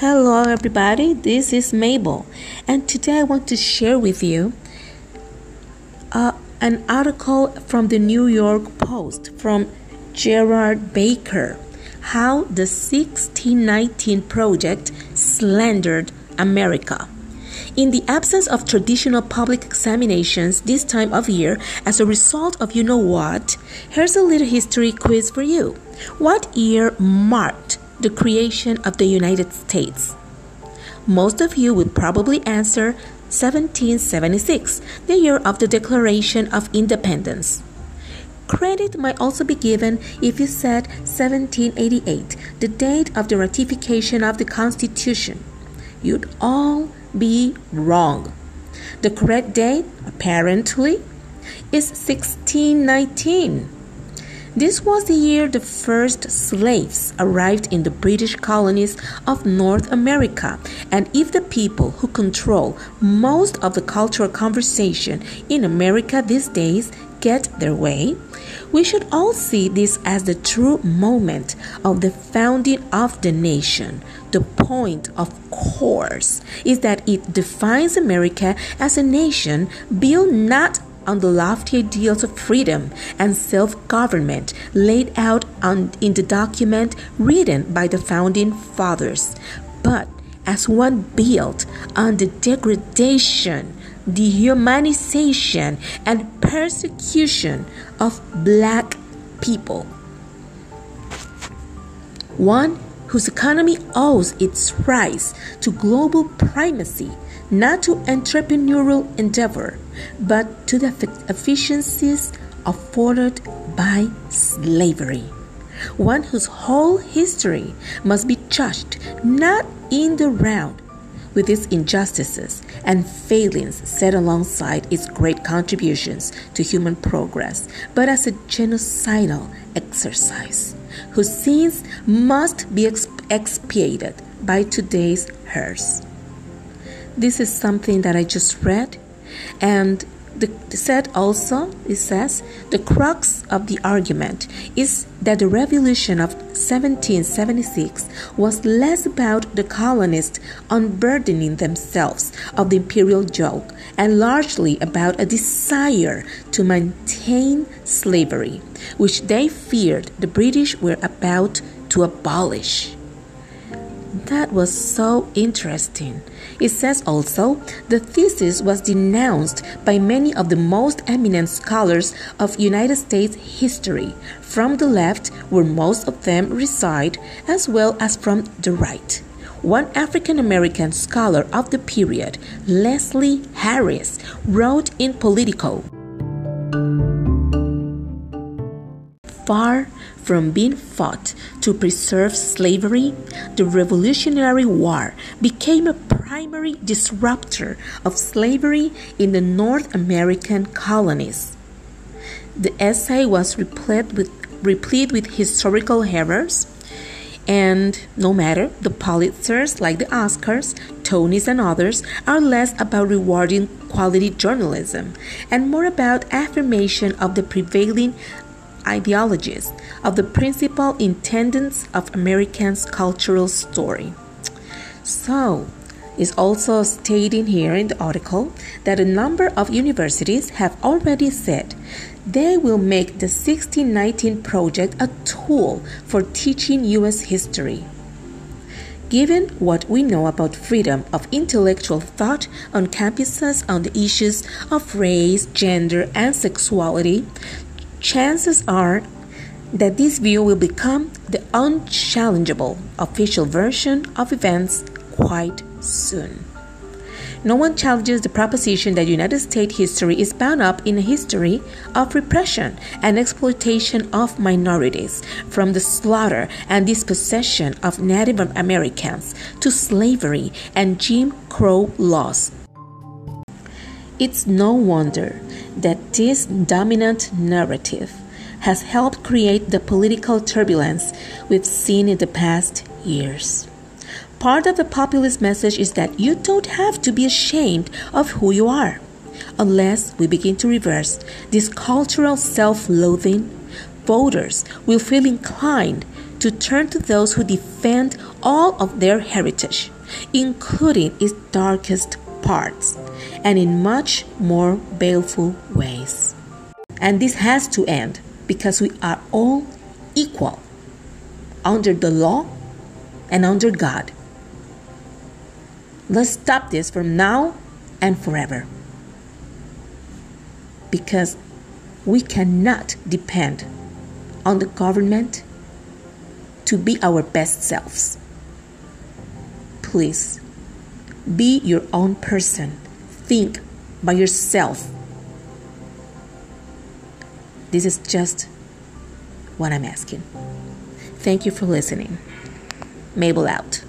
Hello, everybody. This is Mabel, and today I want to share with you uh, an article from the New York Post from Gerard Baker How the 1619 Project Slandered America. In the absence of traditional public examinations this time of year, as a result of you know what, here's a little history quiz for you. What year marked the creation of the United States? Most of you would probably answer 1776, the year of the Declaration of Independence. Credit might also be given if you said 1788, the date of the ratification of the Constitution. You'd all be wrong. The correct date, apparently, is 1619. This was the year the first slaves arrived in the British colonies of North America, and if the people who control most of the cultural conversation in America these days get their way, we should all see this as the true moment of the founding of the nation. The point, of course, is that it defines America as a nation built not on the lofty ideals of freedom and self government laid out on, in the document written by the founding fathers, but as one built on the degradation, dehumanization, and persecution of black people. One whose economy owes its rise to global primacy, not to entrepreneurial endeavor, but to the efficiencies afforded by slavery. One whose whole history must be judged not in the round with its injustices and failings set alongside its great contributions to human progress, but as a genocidal exercise whose sins must be expiated by today's hers. This is something that I just read, and the, said also, it says, the crux of the argument is that the revolution of 1776 was less about the colonists unburdening themselves of the imperial yoke and largely about a desire to maintain slavery, which they feared the British were about to abolish. That was so interesting. It says also the thesis was denounced by many of the most eminent scholars of United States history, from the left, where most of them reside, as well as from the right. One African American scholar of the period, Leslie Harris, wrote in Politico Far from being fought to preserve slavery, the Revolutionary War became a primary disruptor of slavery in the North American colonies. The essay was replete with, replete with historical errors, and no matter the Pulitzers, like the Oscars, Tonys, and others, are less about rewarding quality journalism and more about affirmation of the prevailing ideologies of the principal intendants of Americans' cultural story. So, is also stating here in the article that a number of universities have already said they will make the 1619 project a tool for teaching US history. Given what we know about freedom of intellectual thought on campuses on the issues of race, gender, and sexuality, chances are that this view will become the unchallengeable official version of events quite soon. No one challenges the proposition that United States history is bound up in a history of repression and exploitation of minorities, from the slaughter and dispossession of Native Americans to slavery and Jim Crow laws. It's no wonder that this dominant narrative has helped create the political turbulence we've seen in the past years. Part of the populist message is that you don't have to be ashamed of who you are. Unless we begin to reverse this cultural self loathing, voters will feel inclined to turn to those who defend all of their heritage, including its darkest parts, and in much more baleful ways. And this has to end because we are all equal under the law and under God. Let's stop this from now and forever. Because we cannot depend on the government to be our best selves. Please be your own person. Think by yourself. This is just what I'm asking. Thank you for listening. Mabel out.